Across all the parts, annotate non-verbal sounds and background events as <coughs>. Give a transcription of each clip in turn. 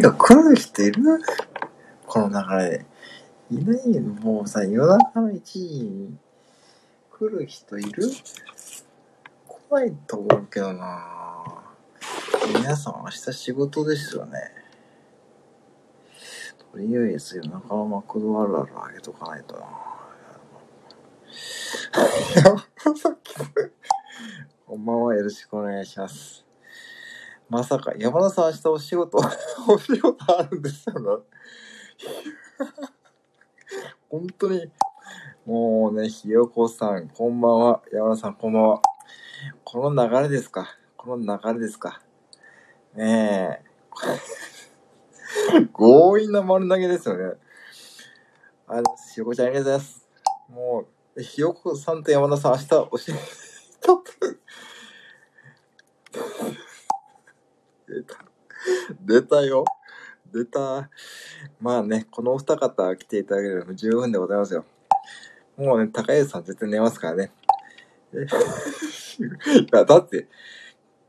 てか、来る人いる？この流れで。いないよ。もうさ、夜中の1時に来る人いる？来ないと思うけどな皆さん明日仕事ですよね。とりあえず夜中のマクドあるあるあげとかないとな。<laughs> さっきこんばんは、よろしくお願いします。まさか、山田さん明日お仕事、<laughs> お仕事あるんですよね。<laughs> 本当に、もうね、ひよこさん、こんばんは。山田さん、こんばんは。この流れですかこの流れですかねえ。<laughs> 強引な丸投げですよね。あの、ひよこちゃんありがとうございます。もう、ひよこさんと山田さん、明日お仕事、出た。出たよ。出た。まあね、このお二方来ていただければ十分でございますよ。もうね、高安さん絶対寝ますからね。<laughs> いや、だって、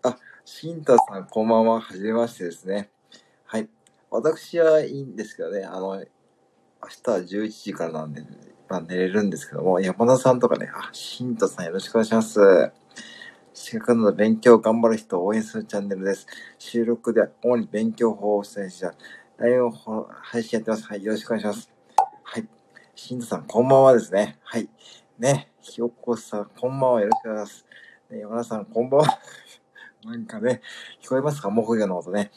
あ、新太さんこんばんは。はじめましてですね。はい。私はいいんですけどね、あの、明日は11時からなんで、まあ寝れるんですけども、山田さんとかね、あ、新太さんよろしくお願いします。資格など勉強を頑張る人を応援するチャンネルです。収録では主に勉強法をお伝えし、ライブ配信やってます。はい、よろしくお願いします。はい。新田さん、こんばんはですね。はい。ね、ひよこさん、こんばんは。よろしくお願いします。ね、山田さん、こんばんは。<laughs> なんかね、聞こえますか？木魚の音ね。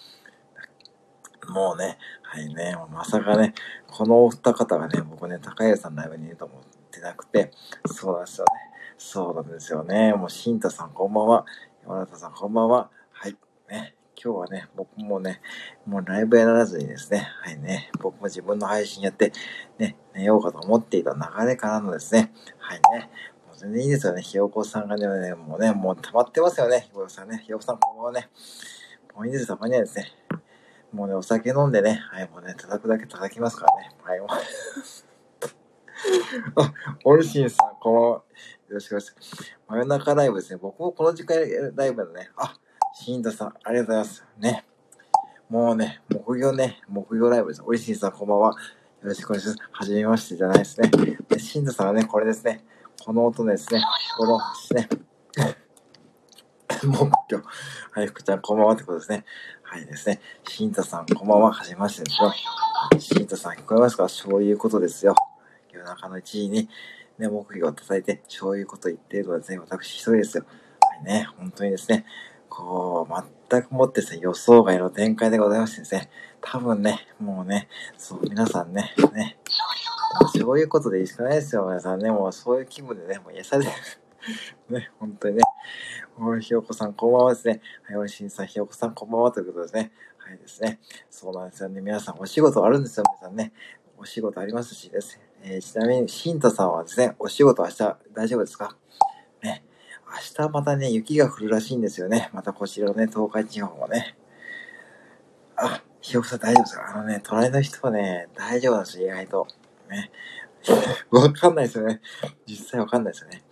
もうね、はいね、まさかね、このお二方がね、僕ね、高谷さんのライブにいると思ってなくて、そうなんですよね。そうなんですよね。もう、新太さんこんばんは。山田さんこんばんは。はい。ね。今日はね、僕もね、もうライブやらずにですね、はいね、僕も自分の配信やって、ね、寝ようかと思っていた流れからのですね、はいね、もう全然いいですよね。ひよこさんがね、もうね、もう溜まってますよね。ひよこさんね。ひよこさんこんばんはね。もういいです、たまにはですね。もうね、お酒飲んでね、はい、もうね、叩くだけ叩きますからね。はい、もう。<laughs> あ、オルシンさん、こんばんは。よろしくお願いします。真夜中ライブですね。僕もこの時間ライブのね、あ、新田さん、ありがとうございます。ね。もうね、木曜ね、木曜ライブです。おいしいさん、こんばんは。よろしくお願いします。はじめましてじゃないですね。で新田さんはね、これですね。この音ですね。このですね。<laughs> 木曜。はい、福ちゃん、こんばんはってことですね。はいですね。新田さん、こんばんは。はじめましてですよ。新田さん、聞こえますか？そういうことですよ。夜中の1時に、ね、木魚を叩いて、そういうこと言っているのはですね、私一人ですよ。はいね、本当にですね、こう、全くもってですね、予想外の展開でございましてですね、多分ね、もうね、そう、皆さんね、ね、そういうことでいいしかないですよ、皆さんね、もうそういう気分でね、もう癒されてる。<laughs> ね、本当にね。おい、ひよこさん、こんばんはですね。はい、おいしんさん、ひよこさん、こんばんはということですね。はいですね。そうなんですよね。皆さん、お仕事あるんですよ、皆さんね。お仕事ありますしですね。えー、ちなみに、シンタさんはですね、お仕事明日大丈夫ですか？ね。明日またね、雪が降るらしいんですよね。またこちらのね、東海地方もね。あ、ひよこさん大丈夫ですか？あのね、隣の人はね、大丈夫なんですよ、意外と。ね。<laughs> わかんないですよね。実際わかんないですよね。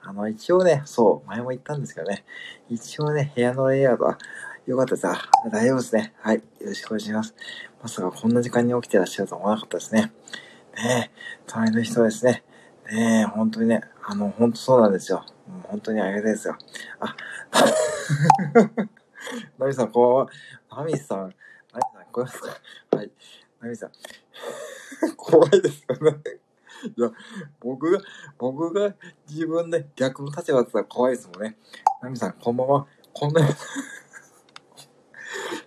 あの、一応ね、そう、前も言ったんですけどね、一応ね、部屋のレイアウトは、よかったです。あ、大丈夫ですね。はい。よろしくお願いします。まさかこんな時間に起きてらっしゃると思わなかったですね。ねえ、隣の人ですね。ねえ、本当にね、あの、本当そうなんですよ。本当にありがたいですよ。あ、<laughs> ナミさん、こんばんは。ナミさん、ナミさん、こえますか？はい。ナミさん、<laughs> 怖いですよね。いや、僕が、僕が自分で逆の立場だったら怖いですもんね。ナミさん、こんばんは。こんな、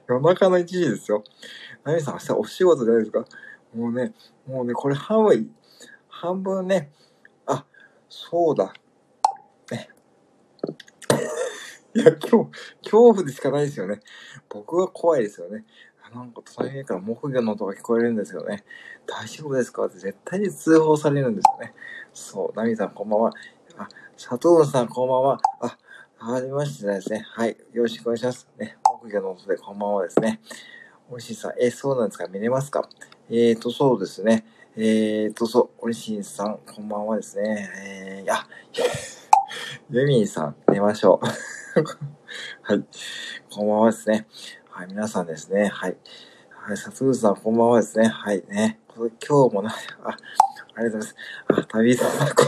夜中の1時ですよ。ナミさん、明日お仕事じゃないですか？もうね、もうね、これ半分、半分ね、あ、そうだ。ね。<laughs> いや、今日、恐怖でしかないですよね。僕は怖いですよね。なんか隣から木魚の音が聞こえるんですよね。大丈夫ですか？って絶対に通報されるんですよね。そう、ナミさんこんばんは。あ、佐藤さんこんばんは。あ、はじめましてですね。はい、よろしくお願いします。ね、木魚の音でこんばんはですね。おいしいさん、え、そうなんですか？見れますか？えーと、そうですね。えーと、そう、おいしいさん、こんばんはですね。えー、あ、ユミーさん、寝ましょう。<laughs> はい、こんばんはですね。はい、皆さんですね。はい。はい、さつぶさん、こんばんはですね。はいね。今日もな、<laughs> あ、ありがとうございます。あ、旅人さん、こ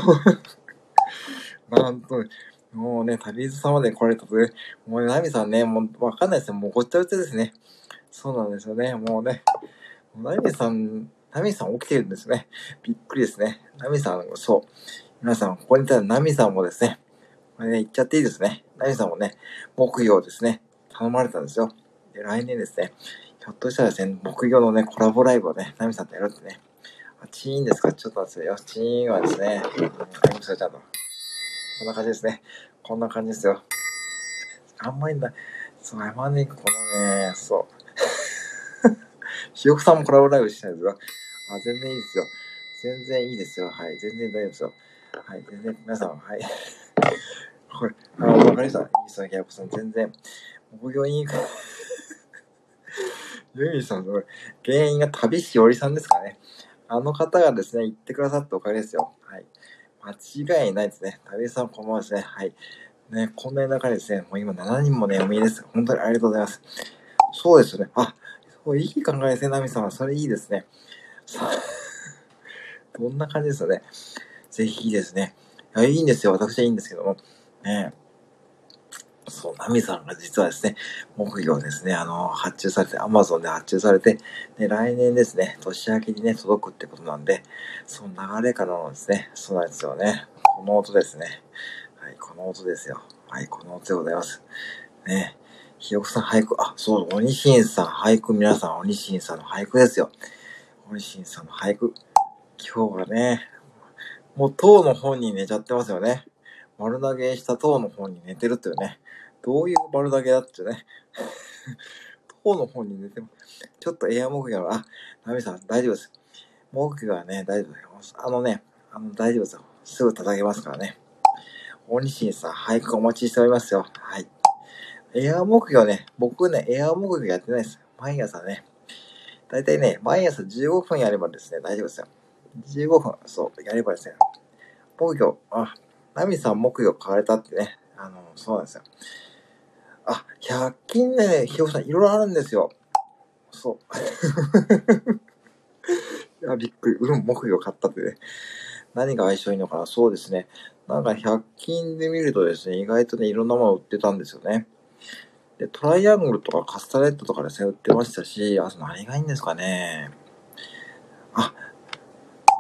う、なんと、もうね、旅人さまで来られたとね、もうね、ナミさんね、もうわかんないですよ。もうごっちゃごちゃですね。そうなんですよね。もうね、ナミさん、ナミさん起きてるんですね。びっくりですね。ナミさん、そう。皆さん、ここにいたらナミさんもですね、これね、言っちゃっていいですね。ナミさんもね、木曜ですね、頼まれたんですよ。で、来年ですね、ひょっとしたらですね、木曜のね、コラボライブをね、ナミさんとやるってね。あ、チーンですか？ちょっと待ってよ。チーンはですね、うん、ありました、ちゃんと。こんな感じですね。こんな感じですよ。あんまりな、そう、あんまりこのね、そう。ひよこさんもコラボライブしたいですよ。あ、全然いいですよ。全然いいですよ。はい。全然大丈夫ですよ。はい。全然、皆さん、はい。<laughs> これ、あ、わかりました。いいですよ、ひよこさん。全然、木曜に、<laughs> ユミさんの原因が旅しおりさんですかね。あの方がですね、言ってくださったおかげですよ。はい。間違いないですね。旅さんこんばんはですね。はい。ね、こんな中でですね、もう今7人もね、お見えです。本当にありがとうございます。そうですよね。あ、そういい考えですね、ナミさんは。それいいですね。さあ、どんな感じですよね。ぜひいいですね。いや、いいんですよ。私はいいんですけども。ねそう、ナミさんが実はですね、木魚ですね、あの、発注されて、アマゾンで発注されて、で、来年ですね、年明けにね、届くってことなんで、その流れからのですね、そうなんですよね。この音ですね。はい、この音ですよ。はい、この音でございます。ね。ひよこさん俳句、あ、そう、鬼神さん俳句、皆さん鬼神さんの俳句ですよ。鬼神さんの俳句。今日はね、もう塔の本に寝ちゃってますよね。丸投げした塔の本に寝てるっていうね。どういう丸投げだってね。塔の本に寝てます。ちょっとエア木魚は、あ、ナミさん大丈夫です。木魚はね、大丈夫です。あのね、あの、大丈夫ですよ。すぐ叩けますからね。大西さん、俳句お待ちしておりますよ。はい。エア木魚ね、僕ね、エア木魚やってないです。毎朝ね。だいたいね、毎朝15分やればですね、大丈夫ですよ。15分、そう、やればですね。木魚、あ、ナミさん木魚買われたってね。あの、そうなんですよ。あ、100均ね、ひよさんいろいろあるんですよ。そう。<laughs> いや、びっくり。うん、木魚買ったってね。何が相性いいのかなそうですね。なんか100均で見るとですね、意外とね、いろんなもの売ってたんですよね。で、トライアングルとかカスタレットとかですね、売ってましたし、あと何がいいんですかね。あ、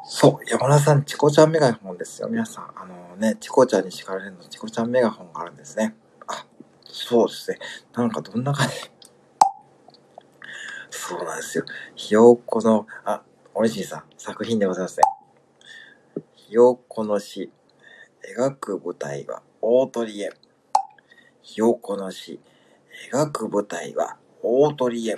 そう、山田さん、チコちゃんメガホンですよ。皆さん、あのね、チコちゃんに叱られるのチコちゃんメガホンがあるんですね。あ、そうですね。なんかどんな感じ？<laughs> そうなんですよ。ひよこの、あ、おいしいさん、作品でございますね。ひよこの詩、描く舞台は大鳥へ。ひよこの詩、描く舞台は大鳥へ。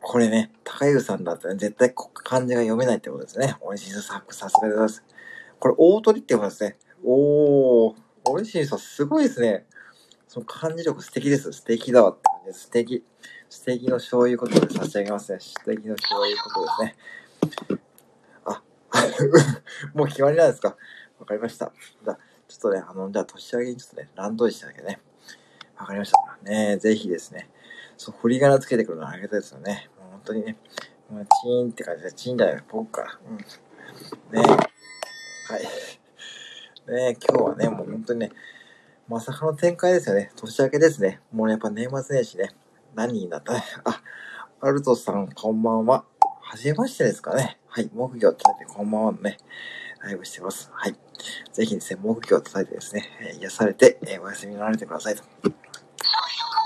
これね、高湯さんだったら、絶対漢字が読めないってことですね。おいしいさ、さすがでございます。これ、大鳥ってことですね。おー、おいしいさ、すごいですね。その漢字力素敵です。素敵だわって感じです。素敵。素敵のそういうことで差し上げますね。素敵のそういうことですね。あ、<laughs> もう決まりなんですか？わかりました。じゃあ、ちょっとね、あの、じゃあ年明けにちょっとね、乱闘しただけね。わかりました。ねぜひですね。そう、振り仮名つけてくるのはありがたいですよね。もう本当にね、もうチーンって感じで、チーンじゃない、僕から。うん。ねはい。ね今日はね、もう本当にね、まさかの展開ですよね。年明けですね。もうやっぱ年末年始ね。何になったね。あ、アルトさん、こんばんは。はじめましてですかね。はい。木魚を叩いて、こんばんはのね、ライブしてます。はい。ぜひですね、木魚を叩いてですね、癒されて、お休みになられてくださいと。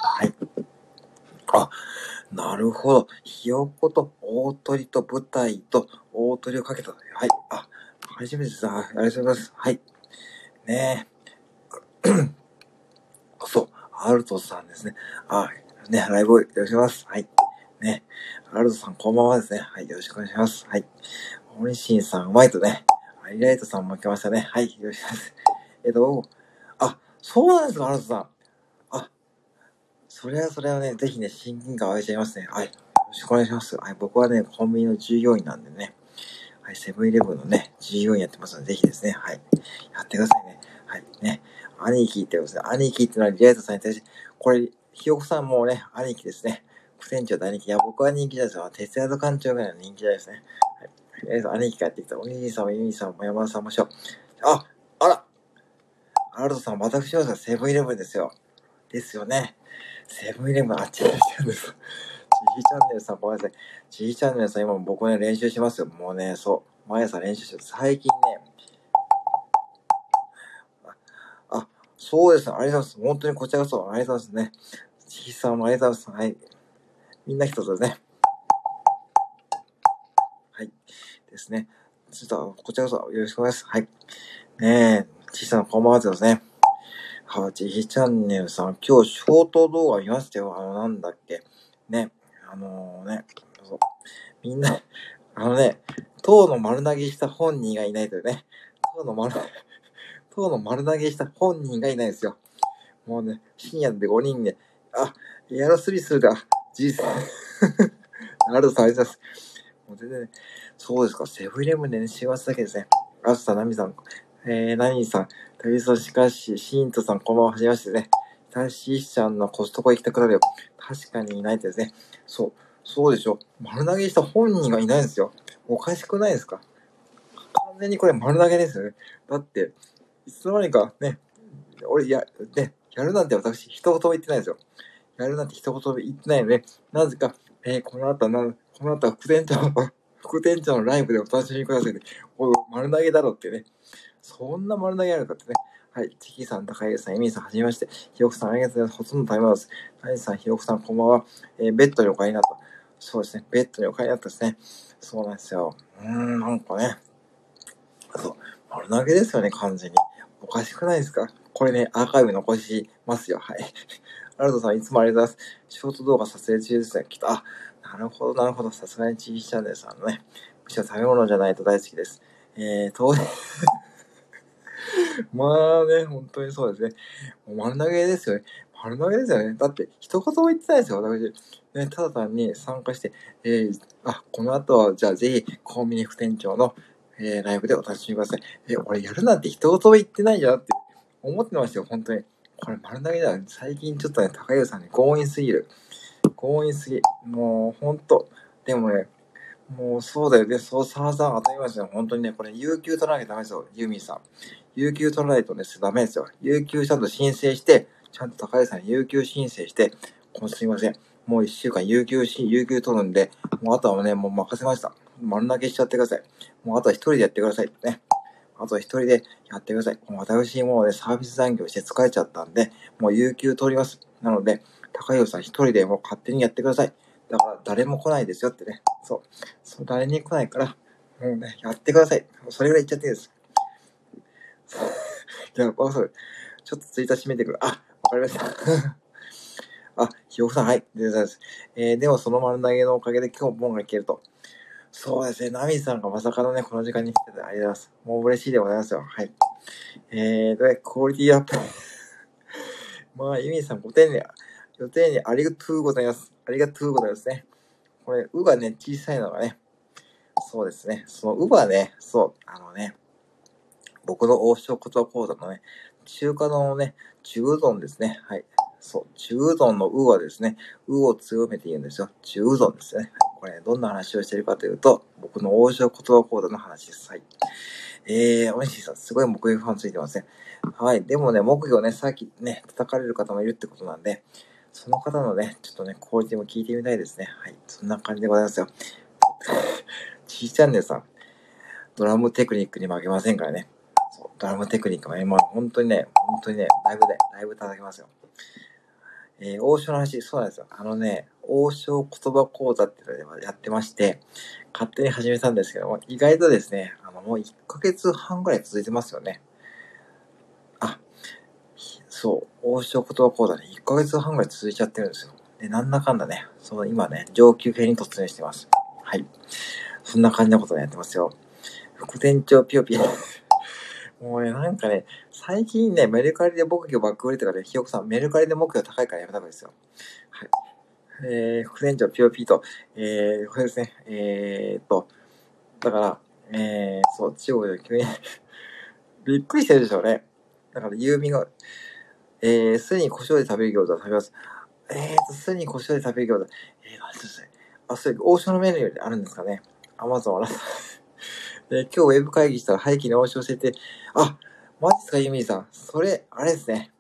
はい。あ、なるほど。ひよこと大鳥と舞台と大鳥をかけた。はい。あ、初めてです。あありがとうございます。はい。ねえ。<clears throat> そう。アルトさんですね。あ、ね、ライブよろしくお願いします。はい。ね。アルトさんこんばんはですね。はい。よろしくお願いします。はい。オリシンさんうまいとね。アイライトさんも来ましたね。はい。よろしくお願いします。えっと、あ、そうなんですか、アルトさん。それはそれはね、ぜひね、親近感湧いちゃいますね。はい。よろしくお願いします。はい。僕はね、コンビニの従業員なんでね。はい。セブンイレブンのね、従業員やってますので、ぜひですね。はい。やってくださいね。はい。ね。兄貴ってことですね。兄貴ってのはリライトさんに対して、これ、ひよこさんもね、兄貴ですね。副店長大人気。いや、僕は人気じゃないですよ。徹夜と館長ぐらいの人気じゃないですね。はい。とりあえー、兄貴帰ってきた。お兄さんもユミさんも山田さんもしょ。あ、あらアルトさん、私はセブンイレブンですよ。ですよね。セブンイレブン、あっちでしてるんです。G チャンネルさん、ごめんなさい。G チャンネルさん、今僕ね、練習しますよ。もうね、そう。毎朝練習してる。最近ね、あ、そうですね。ありがとうございます。本当にこちらこそ、ありがとうございますね。G さんもありがとうございます。はい。みんな一つですね。はい。ですね。ちょっと、こちらこそよろしくお願いします。はい。ねえ、G さんこんばんはですね。はちひチャンネルさん、今日ショート動画見ましたよ。あの、なんだっけ。ね。あのー、ね。みんな、あのね、塔の丸投げした本人がいないというね。塔の丸、塔の丸投げした本人がいないですよ。もうね、深夜で5人で、あ、エアロスリするか。じいさん。なるさ、ありがとうございます。もう全然ね、そうですか。セブンイレブンでね、幸せだけですね。あすさ、なみさん、えー、なにさん、旅そし。かし、シーントさん、こんばんは、はじめまし。てね。タシーちゃんのコストコ行きたくなるよ。確かにいないですね。そう、そうでし。ょ。丸投げし。た本人がいないんですよ。おかし。くないですか完全にこれ丸投げですよね。だって、いつの間にかね、俺、や、ね、やるなんて私、一言も言ってないですよ。やるなんて一言も言ってないので、なぜか、えー、この後な、この後は副店長の、副店長のライブでお楽し。みくださいね。お丸投げだろってね。そんな丸投げあるかってね。はい。チキさん、高井さん、エミさん、はじめまして。ひよこさん、ありがとうございます。ほとんど食べます。タイさん、ひよこさん、こんばんは。えー、ベッドにお帰りになった。そうですね。ベッドにお帰りになったですね。そうなんですよ。うーん、なんかね。そう。丸投げですよね、完全に。おかしくないですか？これね、アーカイブ残しますよ。はい。アルトさん、いつもありがとうございます。ショート動画撮影中ですね。きっと、あ、なるほど、なるほど。さすがにチーチャンネルさんのね。むしろ食べ物じゃないと大好きです。えー、当然 <laughs> まあね、本当にそうですね。丸投げですよね。丸投げですよね。だって、一言も言ってないですよ、私。ね、ただ単に参加して、えー、あ、この後は、じゃあぜひ、コンビニ副店長の、えー、ライブでお楽しみください。えー、俺やるなんて一言も言ってないじゃんって思ってましたよ、本当に。これ丸投げだよ、ね。最近ちょっとね、高優さんに強引すぎる。強引すぎ。もう、ほんと。でもね、もうそうだよね。そう、さあさあ当たり前ですよ。本当にね、これ、有給取らなきゃダメですよ。ユーミンさん。有給取らないとね、ダメですよ。有給ちゃんと申請して、ちゃんと高橋さんに有給申請して、もうすいません。もう一週間有給し、有給取るんで、もうあとはね、もう任せました。丸投げしちゃってください。もうあとは一人でやってください。ね。あとは一人でやってください。もう私もうね、サービス残業して疲れちゃったんで、もう有給取ります。なので、高橋さん一人でもう勝手にやってください。だから誰も来ないですよってね。そう。そう誰に来ないから、もうね、やってください。それぐらい言っちゃっていいです。<laughs> じゃあ、ちょっとツイッター閉めてくる。あ、わかりました。<laughs> あ、ひよこさん、はい。でございます。えー、でもその丸投げのおかげで今日もンがいけると。そうですね。ナミさんがまさかのね、この時間に来ててありがとうございます。もう嬉しいでございますよ。はい。えー、で、クオリティアップ。<laughs> まあ、ユミさん、ご丁寧、ご丁寧ありがとうございます。ありがとうございますね。これ、うがね、小さいのがね、そうですね。そのうはね、そう、あのね、僕の王将言葉講座のね、中華のね、中うどんですね。はい。そう、中うどんのうはですね、うを強めて言うんですよ。中うどんですね。これ、ね、どんな話をしてるかというと、僕の王将言葉講座の話です。はい。えー、おいしいさん、すごい目標ファンついてますね。はい。でもね、目標ね、さっきね、叩かれる方もいるってことなんで、その方のね、ちょっとね、クオリティも聞いてみたいですね。はい。そんな感じでございますよ。<laughs> ちーチャンネルさん、ドラムテクニックに負けませんからね。ドラムテクニックも今、本当にね、本当にね、ライブで、ライブ叩きますよ。えー、王将の話、そうなんですよ。あのね、王将言葉講座っていうのでやってまして、勝手に始めたんですけども、意外とですね、あの、もう1ヶ月半ぐらい続いてますよね。あそう、王将言葉講座ね、1ヶ月半ぐらい続いちゃってるんですよ。で、なんだかんだね、その今ね、上級編に突入してます。はい。そんな感じのことでやってますよ。副店長ぴよぴよ。もうね、なんかね、最近ね、メルカリで僕今バック売りとかで、ひよこさん、メルカリで目標高いからやめた方がいいですよ。はい。えー、副店長ぴよぴと、えー、これですね、えーと、だから、えー、そう、中国で急に <laughs> びっくりしてるでしょうね。だから、郵便が、えー、すに胡椒で食べる餃子食べます。えーと、すに胡椒で食べる餃子。えー、何ですね。あ、それ、王将のメニューであるんですかね。アマゾンあら、で、今日ウェブ会議したら廃棄に王将教えて、あ、マジっすか、ユミさん。それ、あれですね。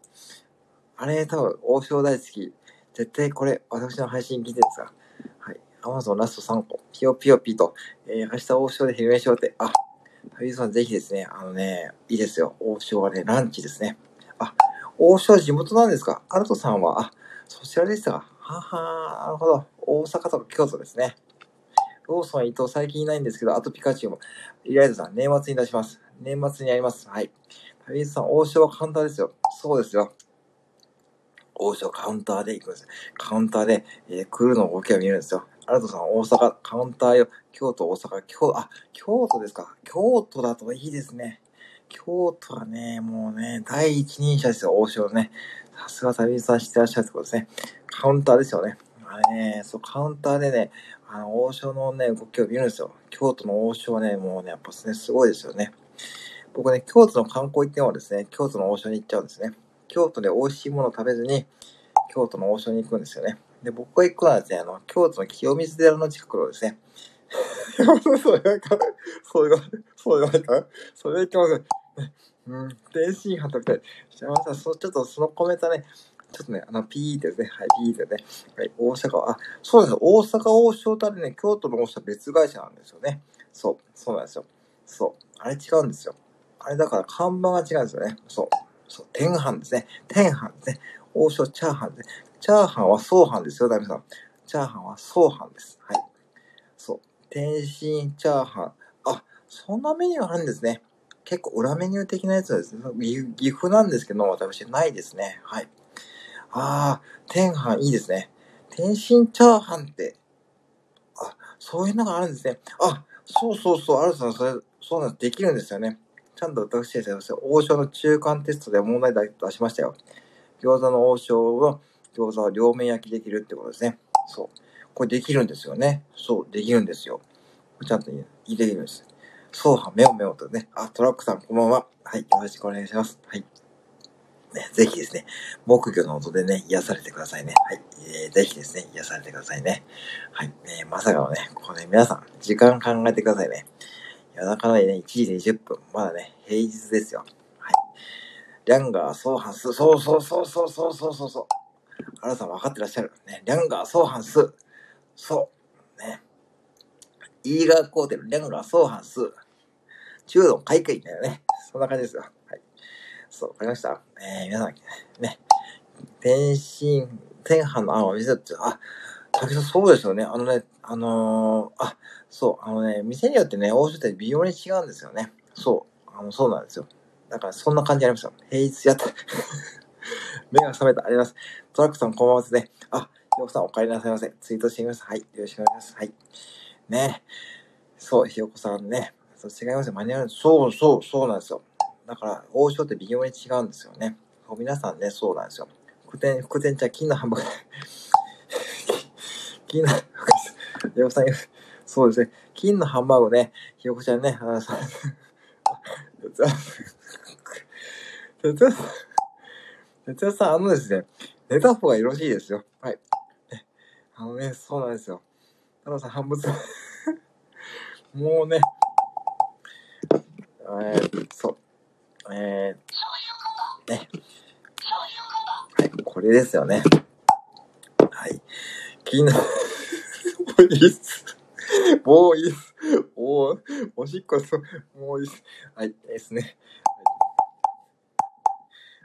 あれ、多分、王将大好き。絶対これ、私の配信聞いてるんですかはい。アマゾンラスト3個。ピヨピヨピと。えー、明日王将で昼飯しようって。あ、旅さんぜひですね、あのね、いいですよ。王将はね、ランチですね。あ、王将地元なんですかアルトさんは、あ、そちらでしたかははなるほど。大阪とか京都ですね。ローソン伊藤最近いないんですけど、あとピカチュウも。イライザさん、年末に出します。年末にやります。はい。旅さん、王将はカウンターですよ。そうですよ。王将カウンターで行くんです。カウンターで、えー、来るの動きを見るんですよ。アルトさん、大阪、カウンターよ。京都、大阪、京、あ、京都ですか。京都だといいですね。京都はね、もうね、第一人者ですよ、王将ね。さすが旅人さんしてらっしゃるってことですね。カウンターですよね。あれね、そう、カウンターでね、あの、王将のね、動きを見るんですよ。京都の王将はね、もうね、やっぱね、すごいですよね。僕ね、京都の観光行ってもですね、京都の王将に行っちゃうんですね。京都で美味しいものを食べずに、京都の王将に行くんですよね。で、僕が行くのはですね、あの、京都の清水寺の近くのですね、<laughs> それはか、それは、それはか、それはか、うん、天津飯食べたい。じゃあ、さ、そちょっとそのコメントね、ちょっとね、あの、ピーってですね、はい、ピーってね、はい、大阪は、あ、そうです大阪王将とあれね、京都の王将は別会社なんですよね。そう、そうなんですよ。そう、あれ違うんですよ。あれだから看板が違うんですよね。そう、そう、天飯ですね。天飯ですね。王将チャーハンですね。チャーハンは総飯ですよ、ダメさん。チャーハンは総飯です。はい。そう。天津チャーハン。あ、そんなメニューあるんですね。結構裏メニュー的なやつはですね。岐阜なんですけど、私ないですね。はい。ああ、天飯いいですね。天津チャーハンって、あ、そういうのがあるんですね。あ、そうそうそう、あるさん、それ、そうなんです。できるんですよね。ちゃんと私ですね、王将の中間テストで問題出しましたよ。餃子の王将の餃子は両面焼きできるってことですね。そう。これできるんですよね。そう、できるんですよ。ちゃんと入れるんです。そうは、目を目をとね。あ、トラックさん、こんばんは。はい、よろしくお願いします。はい。ね、ぜひですね、木魚の音でね、癒されてくださいね。はい。えー、ぜひですね、癒されてくださいね。はい。えー、まさかのね、これ皆さん、時間考えてくださいね。夜中のね、1時20分。まだね、平日ですよ。はい。リャンガー、ソーハンス、そうそうそうそうそうそうそうそう。あなた分かってらっしゃる。ね、リャンガー、ソーハンス。そう。ね。イーガーコーテル、リャンガー、ソーハンス。中度開会だよね。そんな感じですよ。そう、わかりましたえー、皆さん、ね。天津、天飯の案を見せて、あ、竹さんそうですよね。あのね、あのー、あ、そう、あのね、店によってね、大って微妙に違うんですよね。そう、あの、そうなんですよ。だから、そんな感じありました。平日やった。<laughs> 目が覚めた。あります。トラックさん、こんばんはですね。あ、ひよこさん、お帰りなさいませ。ツイートしてみます。はい。よろしくお願いします。はい。ねそう、ひよこさんね。そう違いますよ。マニュアル。そうそう、そうなんですよ。だから、王将って微妙に違うんですよね。そう皆さんね、そうなんですよ。福天、福天茶、金のハンバーグ。<laughs> 金の、ひよこさん、そうですね。金のハンバーグね、ひよこちゃんね、あの、さ、<laughs> 哲也さん、哲也さん、あのですね、寝た方がよろしいですよ。はい。あのね、そうなんですよ。太郎さん、半分 <laughs> もうね、えー、そう。えー、ね。はい、これですよね。はい。昨日、もういいっす。もういいっす。もう、おしっこす、もういいっす。はい、ですね。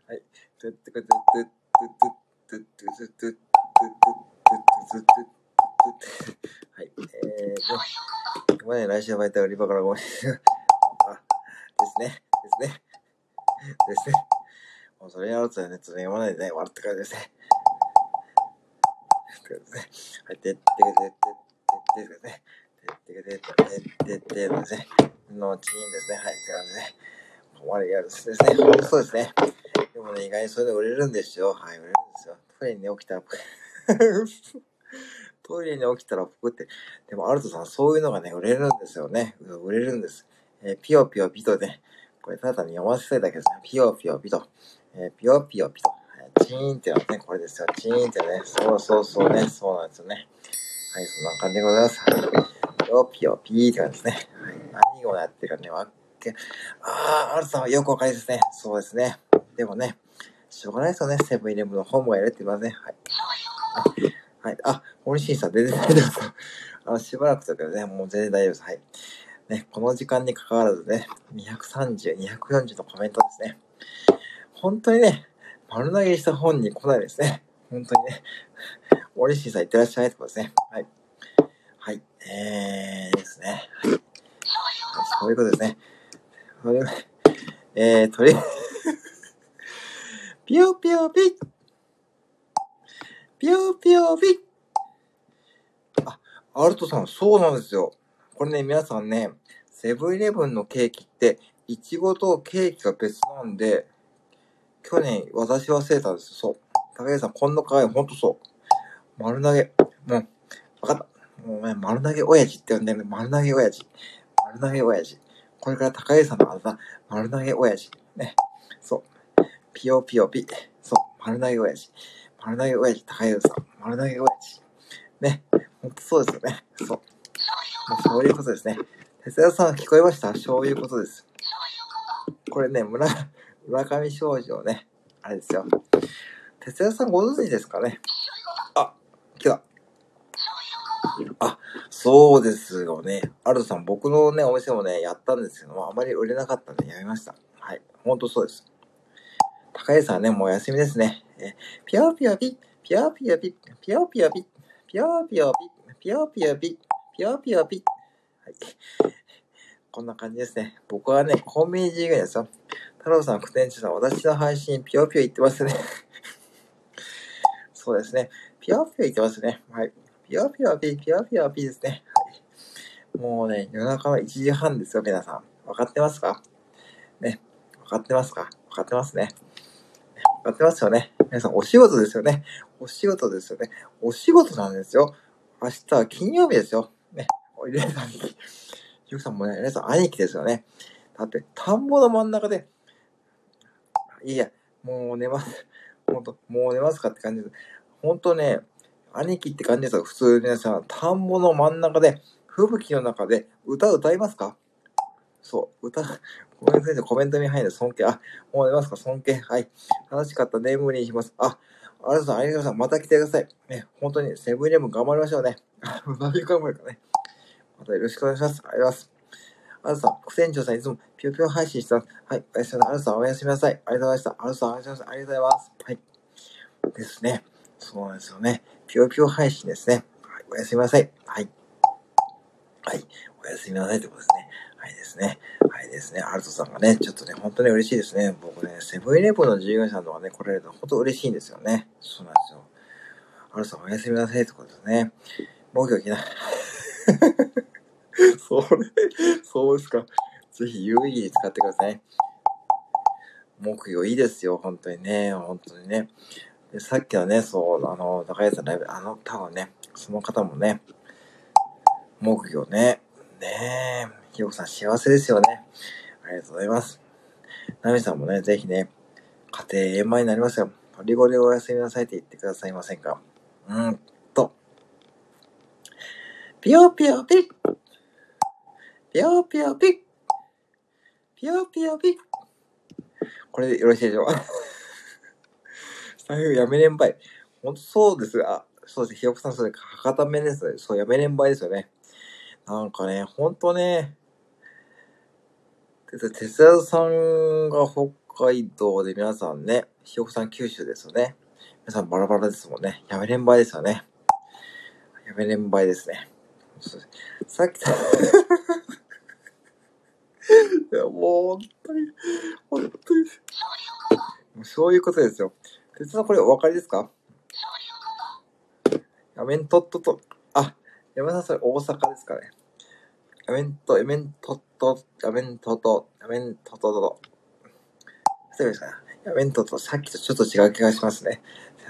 はい。はい。はい、えーと、今まで来週バイト売り場からごめん。あ、ですね。ですね。ですね。もうそれやるとね、ちょっと読まないでね、笑ってからですね。ってことですねはい、てってけてってってってね。てってけてってってってですね。のチーンですね。はい、って感じでね。困るやつですね。そうですね。でもね、意外にそれで売れるんですよ。はい、売れるんですよ。トイレに起きたら、<laughs> トイレに起きたら服って。でも、アルトさん、そういうのがね、売れるんですよね。売れるんです。えー、ピヨピヨピとね、これただに読ませたいだけですね。ピヨピヨピと。えー、ピヨピヨピと。チーンってのはね、これですよ。チーンってね。そうそうそうね。そうなんですよね。はい、そんな感じでございます。ピヨピヨピーって感じですね。はい。何をやってるかね、わけ、あー、アルさんはよくわかりですね。そうですね。でもね、しょうがないですよね。セブンイレブンの本部がやるって言いますね。はい。はい。はい、あ、森進さん、全然大丈夫です。あの、しばらくだけどね、もう全然大丈夫です。はい。ね、この時間に関わらずね、230、240のコメントですね。本当にね、丸投げした本に来ないですね。本当にね。オリシンさんいってらっしゃいってことですね。はい。はい。えーですね。はい。そういうことですね。それえー、とりあえず、ぴよぴよぴぴよぴよぴあ、アルトさん、そうなんですよ。これね、皆さんね、セブンイレブンのケーキって、いちごとケーキが別なんで、去年私忘れたんですよ。そう。高橋さん、こんな可愛い。ほんとそう。丸投げ。もう、わかった。もうね、丸投げ親父って呼んでる丸投げ親父。丸投げ親父。これから高橋さんのあだ丸投げ親父。ね。そう。ピヨピヨピ。そう。丸投げ親父。丸投げ親父、高橋さん。丸投げ親父。ね。ほんとそうですよね。そう。そういうことですね。哲也さん聞こえました？そういうことです。これね、村、村上少女ね。あれですよ。哲也さんご存知ですかね？あ、来た。あ、そうですよね。アルトさん、僕のね、お店もね、やったんですけども、あまり売れなかったんでやめました。はい。ほんとそうです。高江さんね、もう休みですね。え、ぴよぴよぴ、ぴよぴよぴ、ぴよぴよぴ、ぴよぴよぴ、ぴよぴよぴ、ぴよぴよぴ。はい。こんな感じですね。僕はね、コンビニ事業ですよ。太郎さん、副店長さん、私の配信、ぴよぴよ言ってますね。<laughs> そうですね。ぴよぴよ言ってますね。はい。ぴよぴよぴ、ぴよぴよぴですね。はい。もうね、夜中の1時半ですよ、皆さん。わかってますか？ね。わかってますか？わかってますね。わかってますよね。皆さん、お仕事ですよね。お仕事ですよね。お仕事なんですよ。明日は金曜日ですよ。ね。おいでさん。ゆうさんもね、皆さん兄貴ですよね。だって、田んぼの真ん中で、いいや、もう寝ます。ほんと、もう寝ますかって感じです。ほんとね、兄貴って感じですよ。普通皆さん、田んぼの真ん中で、吹雪の中で歌歌いますか？そう、歌、ごめんなさい、コメントに入る尊敬。あ、もう寝ますか？尊敬。はい。楽しかったね。無理にします。あ、ありがとうございます。ま。た来てください。ね、本当にセブンイレブン頑張りましょうね。何 <laughs> 頑張るかね。またよろしくお願いします。ありがとうございます。あずさん、副店長さんいつもぴよぴよ配信してます。はい、おやすみなさい。あずさんおやすみなさい。ありがとうございました。あずさんおやすみなさい。ありがとうございます。はい。ですね。そうなんですよね。ぴよぴよ配信ですね。はい、おやすみなさい。はい。はい、おやすみなさいってことですね。はいですね。はいですね。アルトさんがね、ちょっとね、本当に嬉しいですね。僕ね、セブンイレブンの従業員さんとかね、来られると本当嬉しいんですよね。そうなんですよ。アルトさんおやすみなさいってことですね。僕はきな。<laughs> それ、そうですか。ぜひ有意義に使ってください。木曜いいですよ、本当にね、本当にね。でさっきのね、そう、あの、高安さんのライブ、あの、多分ね、その方もね、木曜ね、ねえ、ひよこさん幸せですよね。ありがとうございます。ナミさんもね、ぜひね、家庭円満になりますよ。ゴリゴリおやすみなさいって言ってくださいませんか。うんと。ぴよぴよぴぴよぴよぴぴよぴよぴこれでよろしいでしょうか？<laughs> スタイフやめれんばい。ほんとそうです。あ、そうです。ひよこさん、それ、博多弁です。そう、やめれんばいですよね。なんかね、ほんとね、哲也さんが北海道で皆さんね、ひよこさん九州ですよね。皆さんバラバラですもんね。やめれんばいですよね。やめれんばいですね。さっき、いや、もう本当に、本当に、そういうことですよ。哲さんこれお分かりですか？やめんとっとと、あ、山田さんそれ大阪ですかね。やめんと、やめんとっと、やめんとと、やめんとととと。失礼しました。やめんとと、さっきとちょっと違う気がしますね。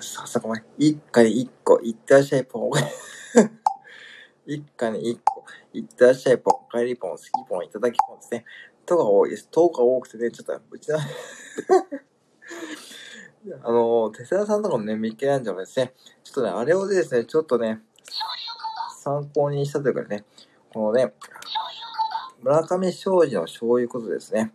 ささごめん。一家に一個、いってらっしゃい、ポン。<laughs> 一家に一個、いってらっしゃい、ポン。帰りポン、好きポン、いただきポンですね。とが多いです。とが多くてね、ちょっと、うちの <laughs> あの、テスラさんとかもね、ミッケランジェロですね。ちょっとね、あれをですね、ちょっとね、参考にしたというかね、このね、村上庄司のそういうことですね。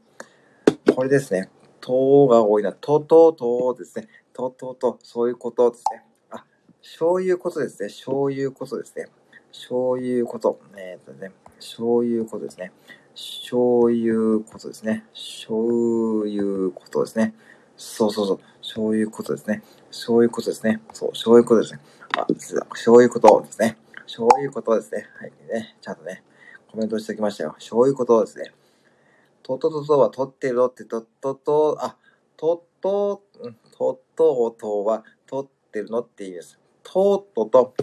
これですね。とが多いな。とととですね。ととと、そういうことですね。あ、そういうことですね。そういうことですね。そういうこと。えっ、とね、そういうことですね。そういうことですね。そういうことですね。そうそうそう。そういうことですね。そういうことですね。そう、そういうことですね。あ、そういうことですね。そういうことですね。はい。ね、ちゃんとね、コメントしておきましたよ。そういうことですね。ととととは取ってるって、ととと、あ、とと、とととは取ってるのって意味です。ととと、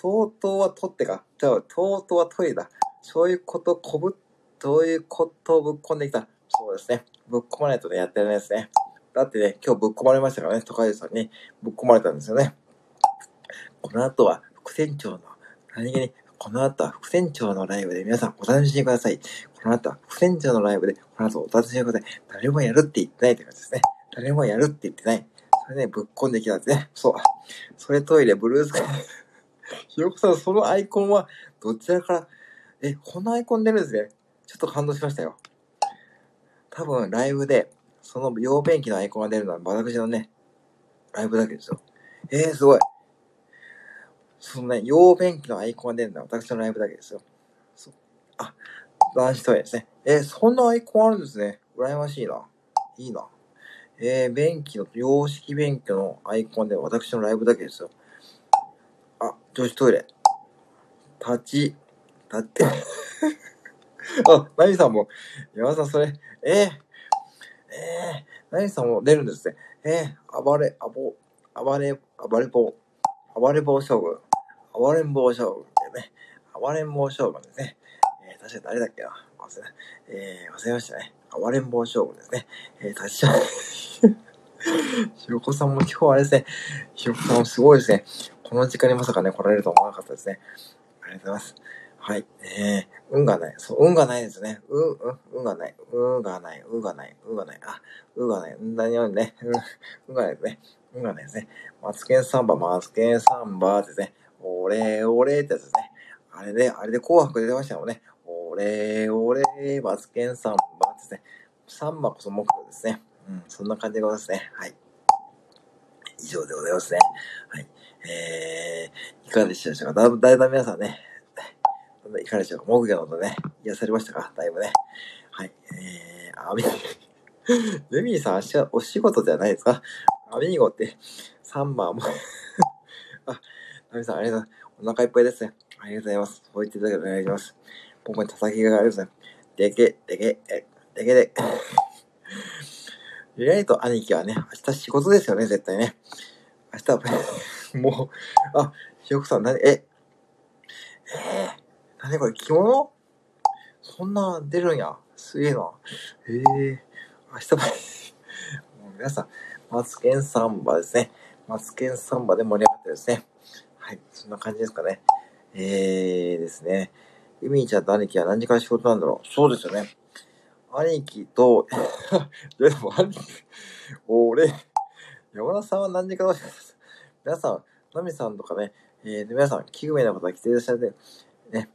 とうとうは取ってか。じゃあ、とうとうはトイレだ。そういうこと、こぶ、そういうことをぶっ込んできた。そうですね。ぶっ込まないとね、やってられないですね。だってね、今日ぶっ込まれましたからね、トカゲさんにぶっ込まれたんですよね。この後は副船長の、何気に、この後は副船長のライブで皆さんお楽しみください。この後は副船長のライブで、この後お楽しみください。誰もやるって言ってないって感じですね。誰もやるって言ってない。それね、ぶっ込んできたんですね。そう。それトイレ、ブルースカイ。<laughs> ひよこさん、そのアイコンは、どちらから、え、このアイコン出るんですね。ちょっと感動しましたよ。多分、ライブで、その陽便器のアイコンが出るのは私のね、ライブだけですよ。えー、すごい。そのね、陽便器のアイコンが出るのは私のライブだけですよ。そう。あ、男子トイレですね。えー、そんなアイコンあるんですね。羨ましいな。いいな。えー、便器の、洋式便器のアイコンで私のライブだけですよ。女子トイレ。立ち、立って。<laughs> あ、ナミさんも、山田さんそれ、えー、えー、ナミさんも出るんですね。えー、暴れ、暴、暴れ、暴れ棒、暴れ棒将軍、暴れん坊将軍ね、暴れん坊将軍ですね。えー、確か誰だっけな忘れ、えー、忘れましたね。暴れん坊将軍ですね。えー、確かに。<laughs> ひよこさんも今日あれですね。ひよこさんもすごいですね。この時間にまさかね、来られると思わなかったですね。ありがとうございます。はい。えー、運がない。そう、運がないですね。うん、うん、運がない。運がない。運がない。運がない。あ、運がない。何よりね。運がないですね。運がないですね。マツケンサンバ、マツケンサンバですね。オレオレってやつですね。あれで、あれで紅白出てましたもんね。オレオレ、マツケンサンバですね。サンバこそ目標ですね。うん、そんな感じでございますね。はい。以上でございますね。はい。えー、いかがでしたでしょうか？だだいぶ皆さんね、いかがでしょうか？木魚の音ね、癒されましたか？だいぶね。はい。えー、アミ、<laughs> ルミーさん、明日お仕事じゃないですか？アミーゴって、サンバーも <laughs> あ、ナミさん、ありがとうございます。お腹いっぱいですね。ありがとうございます。そう言っていただけお願いします。僕に叩きがありますね。でけ、でけ、え、でけで。<laughs> 意外と兄貴はね、明日仕事ですよね、絶対ね。明日は、<laughs> もう、あ、ひよこさん、なに、え、えー、なにこれ、着物？そんな出るんや。すげえな。ええー、明日ももう皆さん、マツケンサンバですね。マツケンサンバで盛り上がってるですね。はい、そんな感じですかね。えーですね。ユミちゃんと兄貴は何時から仕事なんだろう？そうですよね。兄貴と、<laughs> でも兄貴、俺、山田さんは何時から皆さん、ナミさんとかね、えー、皆さん、奇遇な方来ていらっしゃって、ね、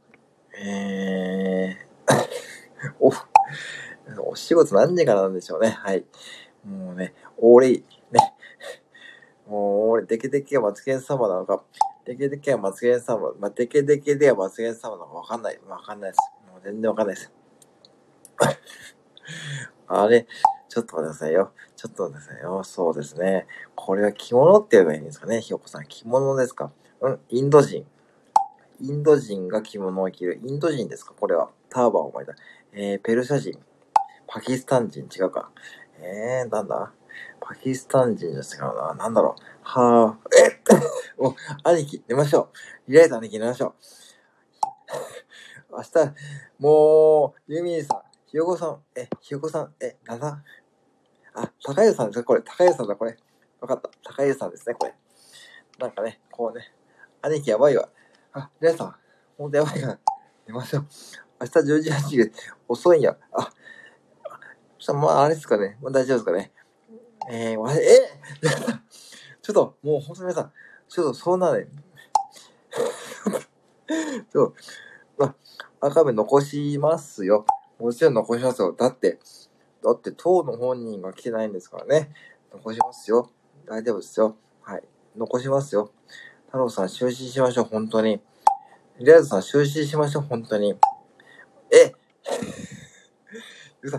えー、お、お仕事何時からなんでしょうね。はい。もうね、俺、ね、もう俺、デケデケはマツケン様なのか、デケデケはマツケン様、まあ、デケデケではマツケン様なのかわかんない。わかんないです。もう全然わかんないです。あれ、ちょっと待ってくださいよ。ちょっと待ってくださいよ。そうですね。これは着物って言えばいいんですかね。ひよこさん。着物ですか？うん、インド人。インド人が着物を着る。インド人ですか？これは。ターバンを巻いた。えー、ペルシャ人。パキスタン人違うか。えー、なんだ？パキスタン人じゃ違うな。なんだろう。はぁ、えっ <coughs> お、兄貴、寝ましょう。リライト兄貴寝ましょう。<laughs> 明日、もう、ユミーさん、ひよこさん、え、ひよこさん、え、なんだあ、高湯さんですかこれ。高湯さんだ、これ。わかった。高湯さんですね、これ。なんかね、こうね。兄貴やばいわ。あ、皆さん、ほんとやばいから、寝ましょう。明日10時8時遅いんや。あ、そしたらまあ、あれですかね。まあ、大丈夫ですかね。えー、わ、え？<laughs> ちょっと、もうほんと皆さん、ちょっとそんなね、<laughs> そう。まあ、赤目残しますよ。もちろん残しますよ。だって、だって当の本人が来てないんですからね。残しますよ。大丈夫ですよ。はい。残しますよ。太郎さん、終止しましょう、本当に。リアーズさん、終止しましょう、本当に。え、<laughs>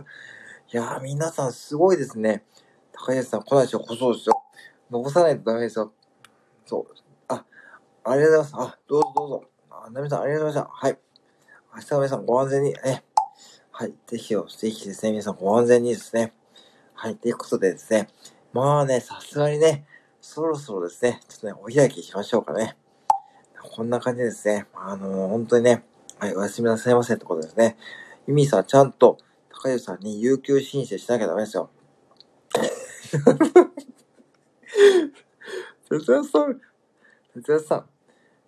いやー、皆さんすごいですね。高安さん来ないでしょ、そうですよ。残さないとダメですよ。そう。あ、ありがとうございます。あ、どうぞどうぞ。あ、ナミさん、ありがとうございました。はい。明日は皆さんご安全に、ね。はい。ぜひよ、ぜひですね、皆さんご安全にですね。はい。ということでですね。まあね、さすがにね、そろそろですね、ちょっとね、お開きしましょうかね。こんな感じですね。あのー、本当にね、はい、おやすみなさいませってことですね。ユミさん、ちゃんと、高橋さんに有給申請しなきゃダメですよ。<laughs> 哲也さん、哲也さん、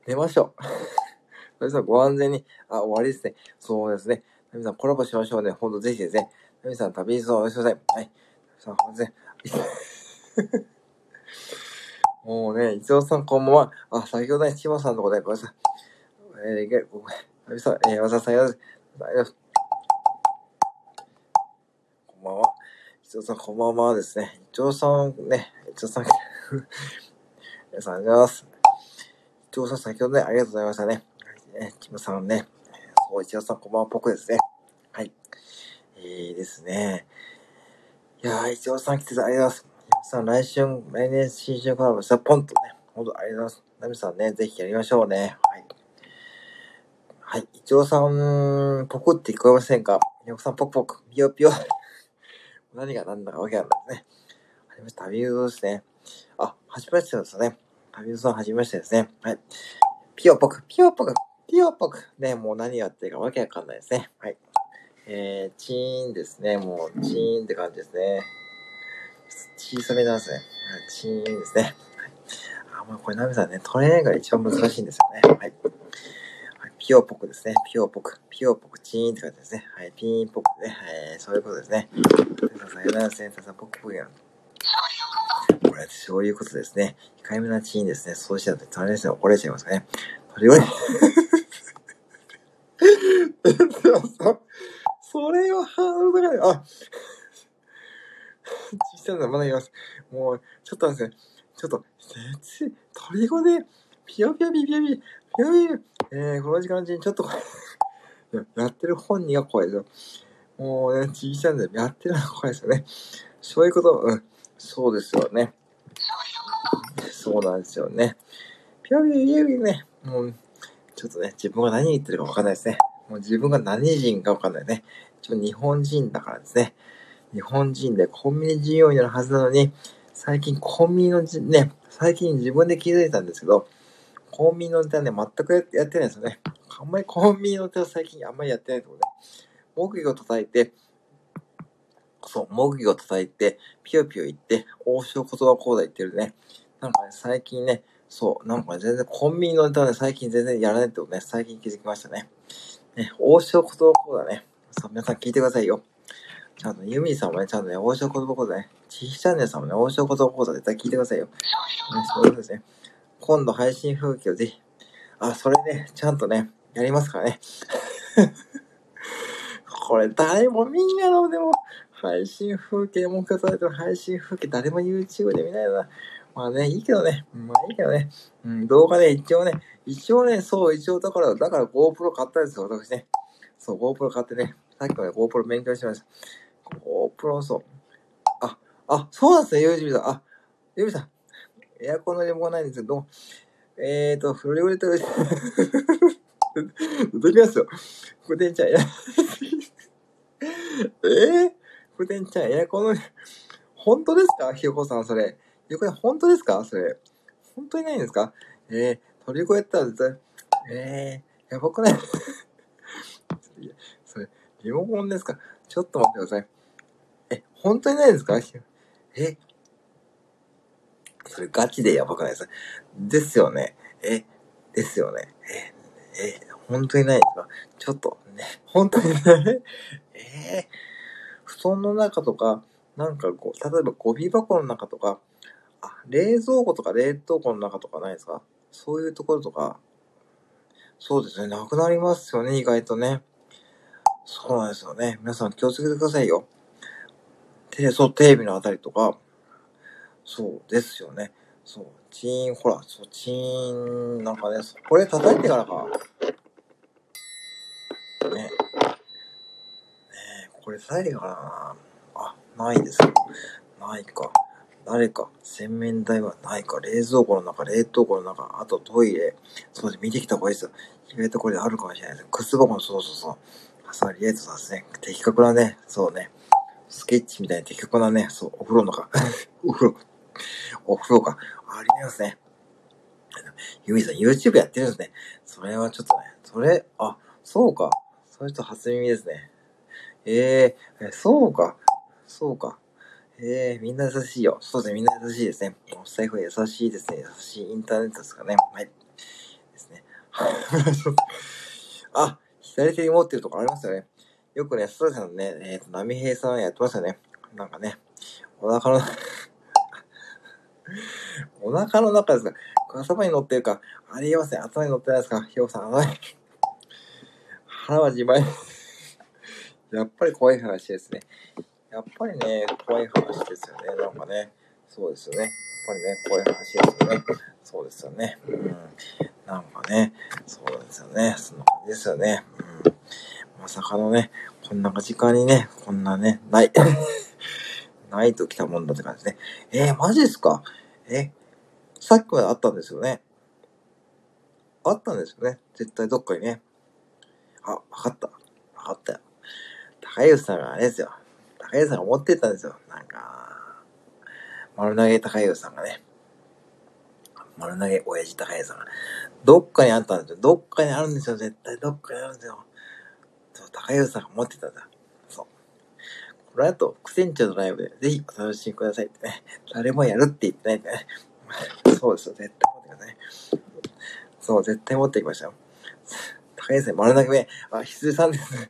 寝ましょう。<laughs> 哲也さん、ご安全に。あ、終わりですね。そうですね。ナミさん、コラボしましょうね。ほんと、ぜひですね。ナミさん、旅そう、おやすみなさい。はい。さあ、ほんとね。もうね、伊藤さんこんばんは。あ、先ほどね、千葉さんのとこで、ごめんなさい。えー、ごめん。ナミさん、えー、わざさん、よろしく。こんばんは。伊藤さん、こんばんはですね。伊藤さん、ね、伊藤さん、皆さん、ありがとうございます。伊藤さん、先ほどね、ありがとうございましたね。えキムさんね、そう、伊藤さん、こんばんは、僕ですね。はい。えーですね。いやー、伊藤さん来てた、ありがとうございます。さん、来週、来年新春コラボしたポンとね、ほんとありがとうございます。ナミさんね、ぜひやりましょうね。はい。はい。伊藤さん、ポクって聞こえませんか？伊藤さん、ポクポク、ピヨピヨ。<laughs> 何が何だかわけわかんないですね。はじめまして、旅人ですね。あ、はじめましてですね。旅人さん、はじめましてですね。はい。ピヨポク、ピヨポク、ピヨポク。ね、もう何やってるかわけわかんないですね。はい。えー、チーンですね。もう、チーンって感じですね。小さめなんですね。チーンですね。はい。あ、もうこれナミさんね、トレーが一番難しいんですよね。はい。はい、ピオポクですね。ピオポク。ピオポク、チーンって感じですね。はい。ピーンポクね。はい。そういうことですね。ささよならセンターさん、ポクポクやん。これ、そういうことですね。控えめなチーンですね。そうしたら、トレースに怒られちゃいますかね。とりあえず、それはハードル高い。あ、小さいのまだ言います。もう、ちょっとですね、ちょっと、絶、鳥語で、ピヨピヨピピヨピ、ピヨピヨ、えー、この時間中にちょっとやってる本人が怖いですよ。もうね、小さいんで、やってるのが怖いですよね。そういうこと、うん、そうですよね。そうなんですよね。ピヨピヨピヨピヨね、もう、ちょっとね、自分が何言ってるかわかんないですね。もう自分が何人かわかんないね。一応日本人だからですね。日本人でコンビニ事業になるはずなのに、最近コンビニのじ、ね、最近自分で気づいたんですけど、コンビニのネタね、全くやってないですよね。あんまりコンビニのネタ最近あんまりやってないってことで、木魚叩いて、そう、木魚叩いて、ピヨピヨ言って、王将言葉講座言ってるね。なんかね、最近ね、そう、なんか、全然コンビニのネタはね、最近全然やらないってことね、最近気づきましたね。ね、王将言葉講座ね。皆さん聞いてくださいよ。ちゃんと、ユミさんもね、ちゃんとね、王将言葉講座ね、ちひチャンネルさんもね、王将言葉講座絶対聞いてくださいよ。ね、そうですね。今度配信風景をぜひ、あ、それね、ちゃんとね、やりますからね。<laughs> これ誰も見んやろ、でも。配信風景目標されてる配信風景誰も YouTube で見ないよな。まあね、いいけどね。まあいいけどね。うん、動画で一応ね、一応ね、そう、一応だから、だから GoPro 買ったんですよ、私ね。そう、GoPro 買ってね。さっきまで GoPro 勉強しました。GoPro、そう。あ、あ、そうなんですね、ユージミさん。あ、ユージさん。エアコンのリモコンないんですけど、えーと、フルリトル、どきますよ。ふでんちゃん、えー、ふ。でんちゃん、エアコンの、本当ですかひよこさん、それ。ひよこさん、本当ですか？それ。本当にないんですか？えー、鳥越やったら絶対、えー、やばくない？<laughs> それ、リモコンですか？ちょっと待ってください。え、本当にないですか？え、それガチでやばくないですか？ですよね。え、ですよね。え、え、本当にないですか？ちょっと、ね、本当にない？えー、布団の中とか、なんかこう、例えばゴミ箱の中とか、あ、冷蔵庫とか冷凍庫の中とかないですか？そういうところとか、そうですね、なくなりますよね、意外とね。そうなんですよね。皆さん気をつけてくださいよ。テレ、そう、テレビのあたりとか、そうですよね。そう、チーン、ほら、そう、チーン、なんかね、これ叩いてからか。ね。ねこれ叩いてからな。あ、ないですよ。ないか。誰か、洗面台はないか、冷蔵庫の中、冷凍庫の中、あとトイレ。そうで、見てきた方がいいですよ。意外とこれあるかもしれないです。靴箱の、そうそうそう。そう、リエイトさんですね。的確なね、そうね。スケッチみたいな的確なね、そう、お風呂のか。<laughs> お風呂。お風呂か。ありますね。ユミさん、YouTube やってるんですね。それはちょっとね、それ、あ、そうか。そういう人初耳ですね。ええー、そうか。そうか。ええ、みんな優しいよ。そうですね、みんな優しいですね。お財布優しいですね。優しいインターネットですかね。はい。ですね。<laughs> あ、左手に持ってるとこありますよね。よくね、ストレスのね、えっ、ー、と、波平さんやってましたね。なんかね、お腹の <laughs> お腹の中ですか頭に乗ってるかありえません。頭に乗ってないですかひよさん、頭に。腹は自前。やっぱり怖い話ですね。やっぱりね、怖い話ですよね。なんかね、そうですよね。やっぱりね、怖い話ですよね。そうですよね。うん。なんかね、そうですよね。そんな感じですよね。うん。まさかのね、こんな時間にね、こんなね、ない。<laughs> ないと来たもんだって感じね。えー、マジですか？えさっきまであったんですよね。あったんですよね。絶対どっかにね。あ、わかった。わかったよ。高吉さんがあれですよ。高吉さんが持ってたんですよ。なんか、丸投げ高吉さんがね。丸投げ親父高吉さんが。どっかにあったんですよ。どっかにあるんですよ。絶対どっかにあるんですよ。そう、高吉さんが持ってたんだ。そう。この後、副船長のライブでぜひお楽しみくださいってね。誰もやるって言ってないんでね。そうですよ。絶対持ってください。そう、絶対持ってきましたよ。高吉さんに丸投げ目。あ、羊さんです。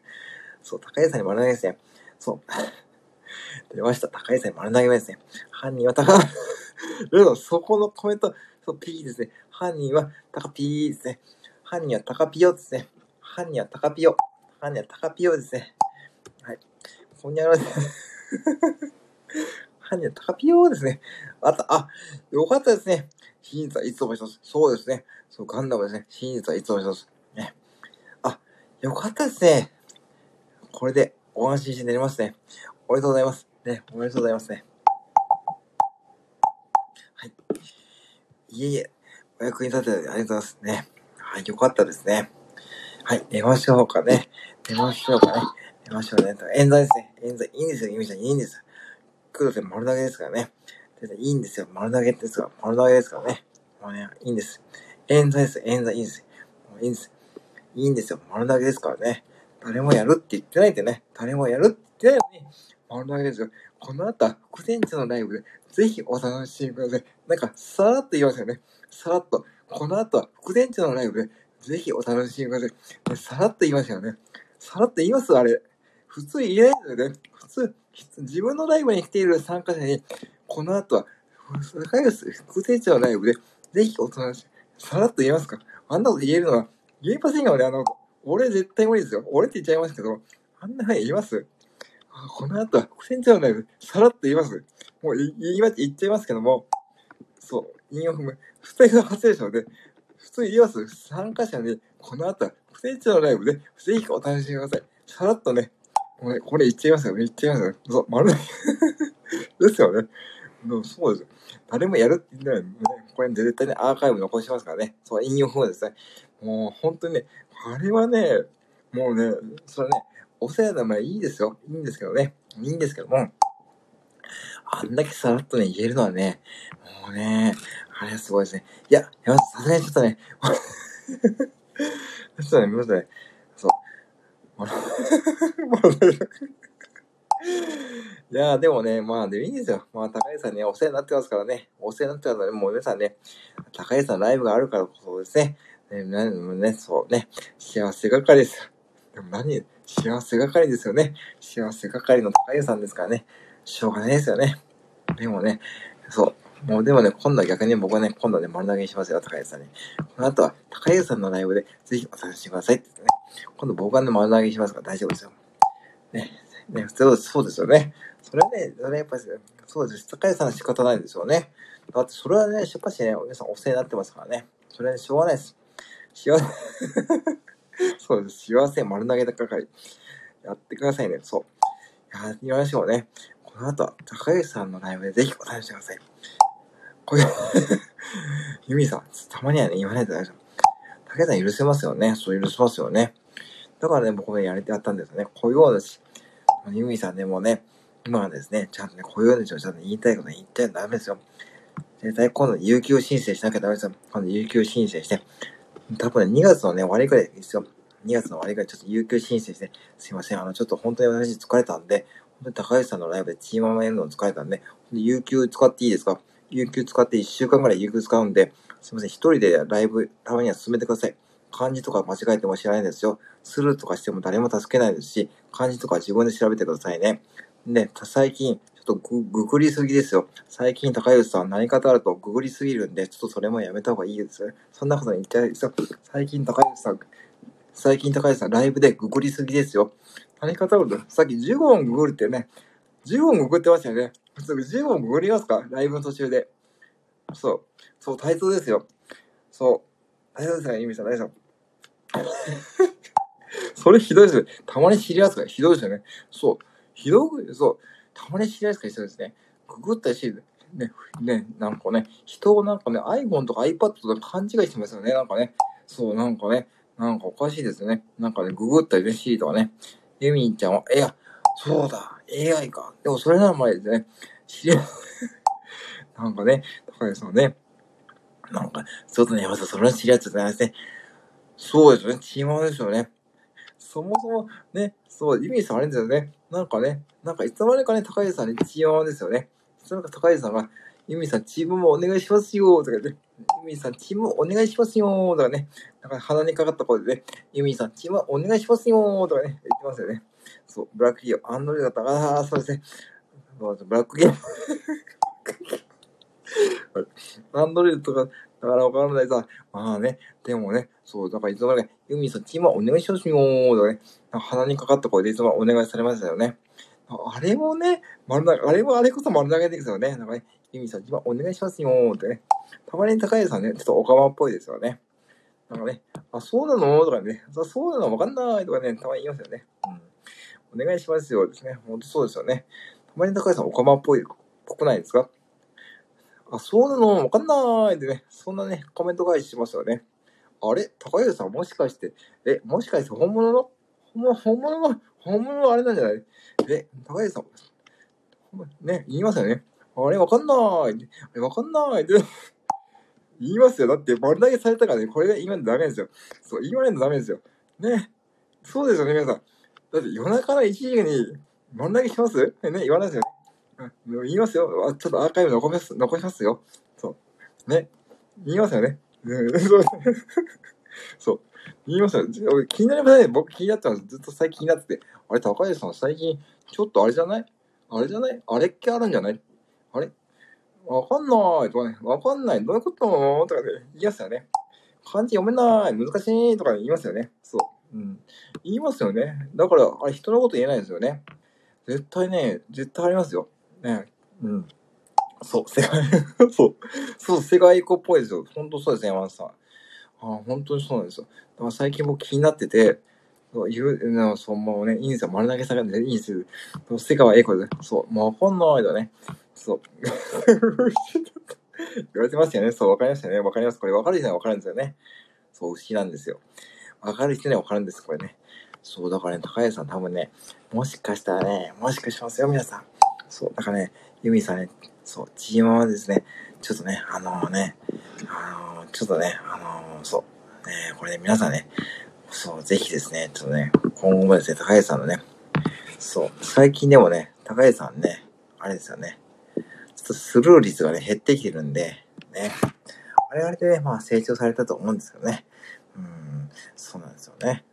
そう、高吉さんに丸投げですね。そう。出ました。高井さん丸投げ目ですね。犯人は高、<laughs> そこのコメント、そう、P ですね。犯人は高ピーですね。犯人は高ピヨですね。犯人は高ピヨ。犯人は高ピヨですね。はい。ほにゃらです。<laughs> 犯人は高ピヨですね。あった、あ、よかったですね。真実はいつも一つ。そうですね。そう、ガンダムですね。真実はいつも一つ。ね。あ、よかったですね。これでお安心して寝れますね。おめでとうございます。ね、おめでとうございますね。はい。いえいえ、お役に立ててありがとうございますね。はい、よかったですね。はい、寝ましょうかね。寝ましょうかね。寝ましょうね。冤罪ですね。冤罪。いいんですよ、ゆみちゃん。いいんですよ。黒で丸投げですからね。いいんですよ。丸投げですから。丸投げですからね。もうね、いいんです。冤罪です。冤罪。いいんです。もういいんです。いいんですよ。丸投げですからね。誰もやるって言ってないんでね。誰もやるって言ってないのに、丸投げですよ。この後は副店長のライブで、ぜひお楽しみください。なんか、さらっと言いますよね。さらっと。この後は副店長のライブで、ぜひお楽しみください。さらっと言いましたよね。さらっと言いますあれ。普通言えないんだよね。普通、自分のライブに来ている参加者に、この後は、副店長のライブで、ぜひお楽しみ。さらっと言えますかあんなこと言えるのは、言えませんよね、あの、俺絶対無理ですよ。俺って言っちゃいますけど、あんなふうに言います？この後は副船長のライブ、さらっと言います。もう言いま、言っちゃいますけども、そう、引用踏む。不正が発生したので、普通言います。参加者に、この後は副船長のライブで、ぜひお楽しみください。さらっとね、もうね、これ言っちゃいますよね。言っちゃいますよ。そう、丸 <laughs> ですよね。もうそうです。誰もやるって言ってないね。これ絶対ね、アーカイブ残しますからね。そう、引用踏むですね。もう本当にね、あれはね、もうね、それね、お世話の前いいですよ。いいんですけどね。いいんですけども、あんだけさらっとね、言えるのはね、もうね、あれはすごいですね。いや、やまさすがにちょっとね、<laughs> ちょっとね、見ますね。そう。<laughs> いやでもね、まあ、でもいいんですよ。まあ、高井さんね、お世話になってますからね。お世話になってますからね、もう皆さんね、高井さんライブがあるからこそですね。ね、ね、そうね、幸せ係です。でも何、幸せ係ですよね。幸せ係の高湯さんですからね。しょうがないですよね。でもね、そう。もうでもね、今度は逆に僕はね、今度はね、丸投げしますよ、高橋さんに。この後は、高橋さんのライブで、ぜひお楽しみくださいって言ってね。今度僕はね、丸投げしますから大丈夫ですよ。ね、ね、普通そうですよね。それね、それやっぱり、そうです。高橋さんは仕方ないですよね。だってそれはね、やっぱしね、皆さんお世話になってますからね。それは、ね、しょうがないです。幸せ <laughs> そうです。幸せ丸投げだ係。やってくださいね。そう。やってみましょうね。この後は、高橋さんのライブでぜひお楽しみください。これ <laughs> ユミさん、たまにはね、言わないと大丈夫。高橋さん許せますよね。そう許せますよね。だからね、僕ね、やれてやったんですよね。こういうようだし、ユミさんでもね、今はですね、ちゃんとね、こういうようにちゃんと言いたいこと言っちゃダメですよ。絶対今度有給申請しなきゃダメですよ。今度有給申請して。多分ね、2月のね、終わりくらいですよ。2月の終わりくらいちょっと有給申請して、すいません、あの、ちょっと本当に私疲れたんで、本当に高橋さんのライブでチーママやるの疲れたんで、有給使っていいですか？有給使って1週間くらい有給使うんで、すいません、一人でライブたまには進めてください。漢字とか間違えても知らないですよ。スルーとかしても誰も助けないですし、漢字とか自分で調べてくださいね。で、最近、とグググりすぎですよ。最近高吉さん何かとあるとググりすぎるんで、ちょっとそれもやめた方がいいですよ。そんなこと言っちゃいですよ。最近高吉さん、最近高橋さんライブでググりすぎですよ。何かとあると、さっき15音ググるってね、15音ググってましたよね。15音ググりますか？ライブの途中で。そう。そう、体操ですよ。そう。体操ですね、ゆみさん、大丈夫。<laughs> それひどいですね。たまに知り合いすからひどいですよね。そう。ひどく、そう。たまに知り合いすからひどいですね。ググったりして、ね、ね、なんかね、人をなんかね、iPhone とか iPad とか勘違いしてますよね。なんかね。そう、なんかね、なんかおかしいですよね。なんかね、ググったりね、シーとかね。ユミンちゃんは、いや、そうだ、AI か。でもそれなら前ですね。知り合い、<laughs> なんかね、高橋さんね、なんか、外に山さん、それは知り合いつじゃないですね。そうですよね。チーマーですよね。そもそもね、そう、イメージさんあれですよね。なんかね、なんかいつの間にかね、高橋さんにチーマーですよね。いつの間にか高橋さんが、ユミさん、チームもお願いしますよとか言って、ユミさん、チームお願いしますよとかね、なんか鼻にかかった声でね、ユミさん、チームお願いしますよとかね、言ってますよね。そう、ブラック企業、アンドロイドだったああ、そうですね。ブラックゲーム。<laughs> アンドロイドとか、だからわからないさ。まあね、でもね、そう、だからいつもね、ユミさん、チームお願いしますよーとかね、鼻にかかった声でいつもお願いされましたよね。あれもね、丸投げ、あれもあれこそ丸投げですよね。なんかね、ユミさん、チームお願いしますよーってね。たまに高橋さんね、ちょっとおかまっぽいですよね。なんかね、あ、そうなの？とかね、そうなの？わかんないとかね、たまに言いますよね。うん。お願いしますよですね。ほんとそうですよね。たまに高橋さんおかまっぽい、ぽくないですか？あ、そうなの？わかんないってね、そんなね、コメント返ししますよね。あれ？高橋さんもしかして、え、もしかして本物の？本物、本物の、本物のあれなんじゃない？え、高橋さん、ね、言いますよね。あれわかんない。あれわかんないって言いますよ。だって丸投げされたからね、これが言わないとダメですよ。そう、言わないとダメですよ。ね。そうですよね、皆さん。だって夜中の1時に丸投げします？ね、言わないですよね。言いますよ。ちょっとアーカイブ残します、残しますよ。そう。ね。言いますよね。<laughs> そう。言いますよ。気になりませんね。僕気になってます。ずっと最近気になってて。あれ、高橋さん最近、ちょっとあれじゃない？あれじゃない？あれっけあるんじゃない？あれ？わかんないとかね。わかんない。どういうこと？とかね。言いますよね。漢字読めない。難しいとか言いますよね。そう。うん。言いますよね。だから、あれ人のこと言えないですよね。絶対ね、絶対ありますよ。ね。うん。そう、世界、<laughs> そう、そう、世界子っぽいですよ。本当そうですね、山田さん。あ本当にそうなんですよ。だから最近僕気になってて、そういう、なそう、もうね、いいんですよ。丸投げされるんでいいんですよ。世界は英語で。そう、もうわかんないだね。そう。<laughs> 言われてますよね。そう、わかりましたね。わかります。これわかる人にはわかるんですよね。そう、不思議なんですよ。わかる人にはわかるんです、これね。そう、だからね、高橋さん多分ね、もしかしたらね、もしかしますよ、皆さん。そう、だからね、ユミさんね、そう、チームはですね、ちょっとね、あのー、ね、あのー、ちょっとね、あのー、そう、ね、これね、皆さんね、そう、ぜひですね、ちょっとね、今後もですね、高橋さんのね、そう、最近でもね、高橋さんね、あれですよね、ちょっとスルー率がね、減ってきてるんで、ね、あれあれでね、まあ成長されたと思うんですけどね、うん、そうなんですよね、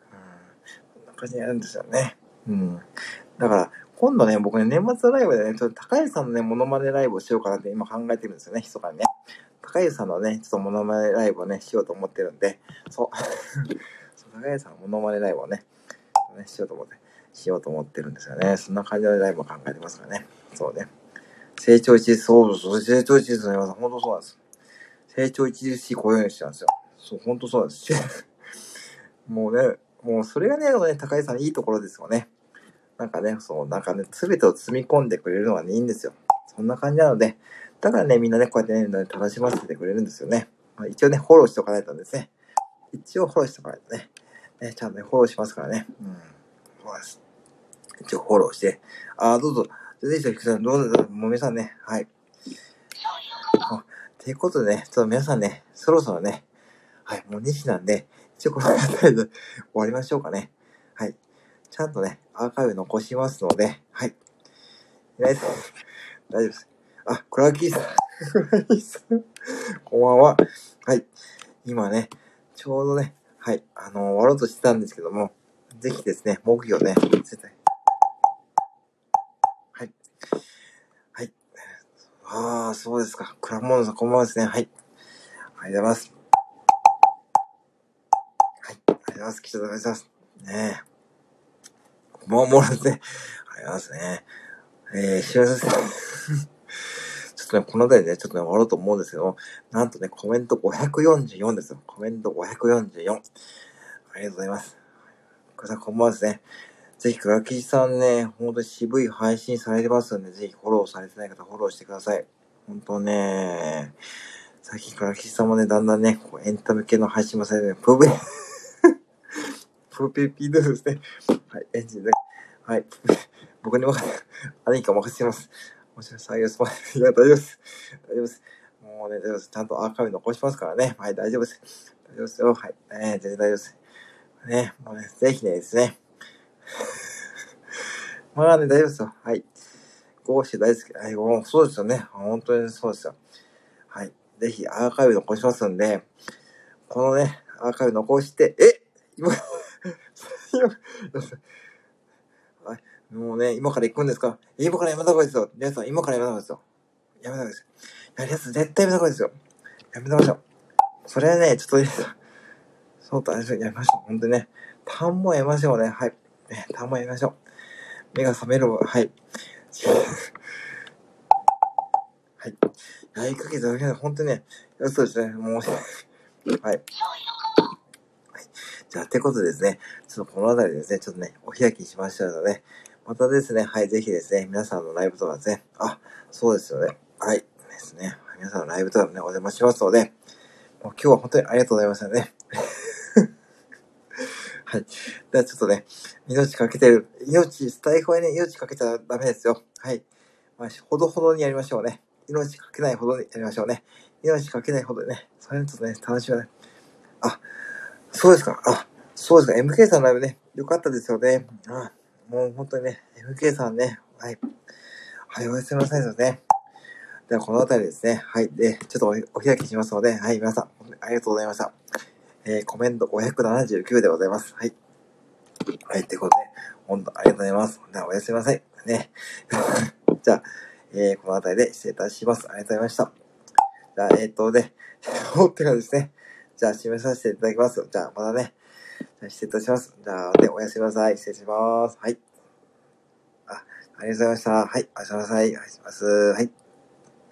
うん、こんな感じになるんですよね、うん、だから、今度ね、僕ね、年末のライブでね、ちょっと高橋さんのね、モノマネライブをしようかなって今考えてるんですよね、密かにね。高橋さんのね、ちょっとモノマネライブをね、しようと思ってるんで、そう。<laughs> そう高橋さんのモノマネライブをね、しようと思って、しようと思ってるんですよね。そんな感じのライブを考えてますからね。そうね。成長著し、そうそう、成長著しの山さん、本当そうなんです。成長著しい雇用主なんですよ。そう、本当そうなんです。<laughs> もうね、もうそれがね、高井さんいいところですよね。なんかね、そう、なんかね、すべてを積み込んでくれるのが、ね、いいんですよ。そんな感じなので、だからね、みんなね、こうやってね、楽しませてくれるんですよね。まあ、一応ね、フォローしておかないとですね。一応フォローしておかないとね。ねちゃんとね、フォローしますからね。うん。そうです。一応フォローして。あ、どうぞ。ぜひぜひ、どうぞ、もう皆さんね、はい。ということでね、ちょっと皆さんね、そろそろね、はい、もう2時なんで、一応この辺りで終わりましょうかね。はい。ちゃんとね、アーカイブ残しますので、はい。大丈夫です。あ、クラーキーさん。クラキーさん。こんばんは。はい。今ね、ちょうどね、はい、あのー、終わろうとしてたんですけども、ぜひですね、木魚ね、絶対。はい。はい。ああ、そうですか。クラモンさん、こんばんはですね。はい。ありがとうございます。はい。ありがとうございます。来ていただきます。ねえ。もう、もうですね。ありますね。えー、しらさん。ちょっとね、この辺りでね、ちょっとね、終わろうと思うんですけどなんとね、コメント544ですよ。コメント544。ありがとうございます。こさん、こんばんはですね。ぜひ、クラキーさんね、ほんと渋い配信されてますんで、ぜひフォローされてない方、フォローしてください。ほんとね、最近クラキーさんもね、だんだんね、こうエンタメ系の配信もされてる、プーブプーピーピードゥですね。はい、エンジンで。はい。僕にも、何か任せてます。もしかしたら、いや、大丈夫です。大丈夫です。もうね、大丈夫です。ちゃんとアーカイブ残しますからね。はい、大丈夫です。大丈夫ですよ。はい。えー、全然大丈夫です。ね、もうね、ぜひねですね。<laughs> まあね、大丈夫ですよ。はい。こうして大好き。はい、もうそうですよね。本当にそうですよ。はい。ぜひアーカイブ残しますんで、このね、アーカイブ残して、え今、<laughs> もうね、今から行くんですか？今からやめた方がいいですよ。皆さん、今からやめた方がいいですよ。やめた方がいいですよ。やるやつ絶対やめた方がいいですよ。やめましょう。それはね、ちょっといいですよ。そうと、やめましょう。ほんとにね。単もやめましょうね。はい。ね、単もやめましょう。目が覚めるはい。はい。やりかけただけで、ほんとね、そうですね。もう、はい。じゃあ、<laughs> てことですね、ちょっとこの辺りですね、ちょっとね、お開きしましたので、またですね、はい、ぜひですね、皆さんのライブとかですね、あ、そうですよね、はい、ですね、皆さんのライブとかもね、お邪魔しますので、もう今日は本当にありがとうございましたね。<laughs> はい。ではちょっとね、命かけてる、命、スタイフはね、命かけちゃダメですよ。はい。まあ、ほどほどにやりましょうね。命かけないほどにやりましょうね。命かけないほどね、それちょっとね、楽しみだね。あ、そうですか。あ、そうですか。MK さんのライブね、よかったですよね。あもう本当にね、MK さんね、はい。はい、おやすみなさいですね。では、この辺りですね。はい。で、ちょっとお開きしますので、はい、皆さん、ありがとうございました。えー、コメント579でございます。はい。はい、ということで、本当ありがとうございます。では、おやすみなさい。ね。<laughs> じゃあ、えー、この辺りで失礼いたします。ありがとうございました。じゃあ、えー、っとね、おってからですね。じゃあ、締めさせていただきます。じゃあ、またね。じゃあ、失礼いたします。じゃあ、ね、おやすみなさい。失礼します。はい。あ、ありがとうございました。はい。おやすみなさい。おやすみます。はい。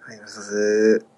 はい、おやすみます。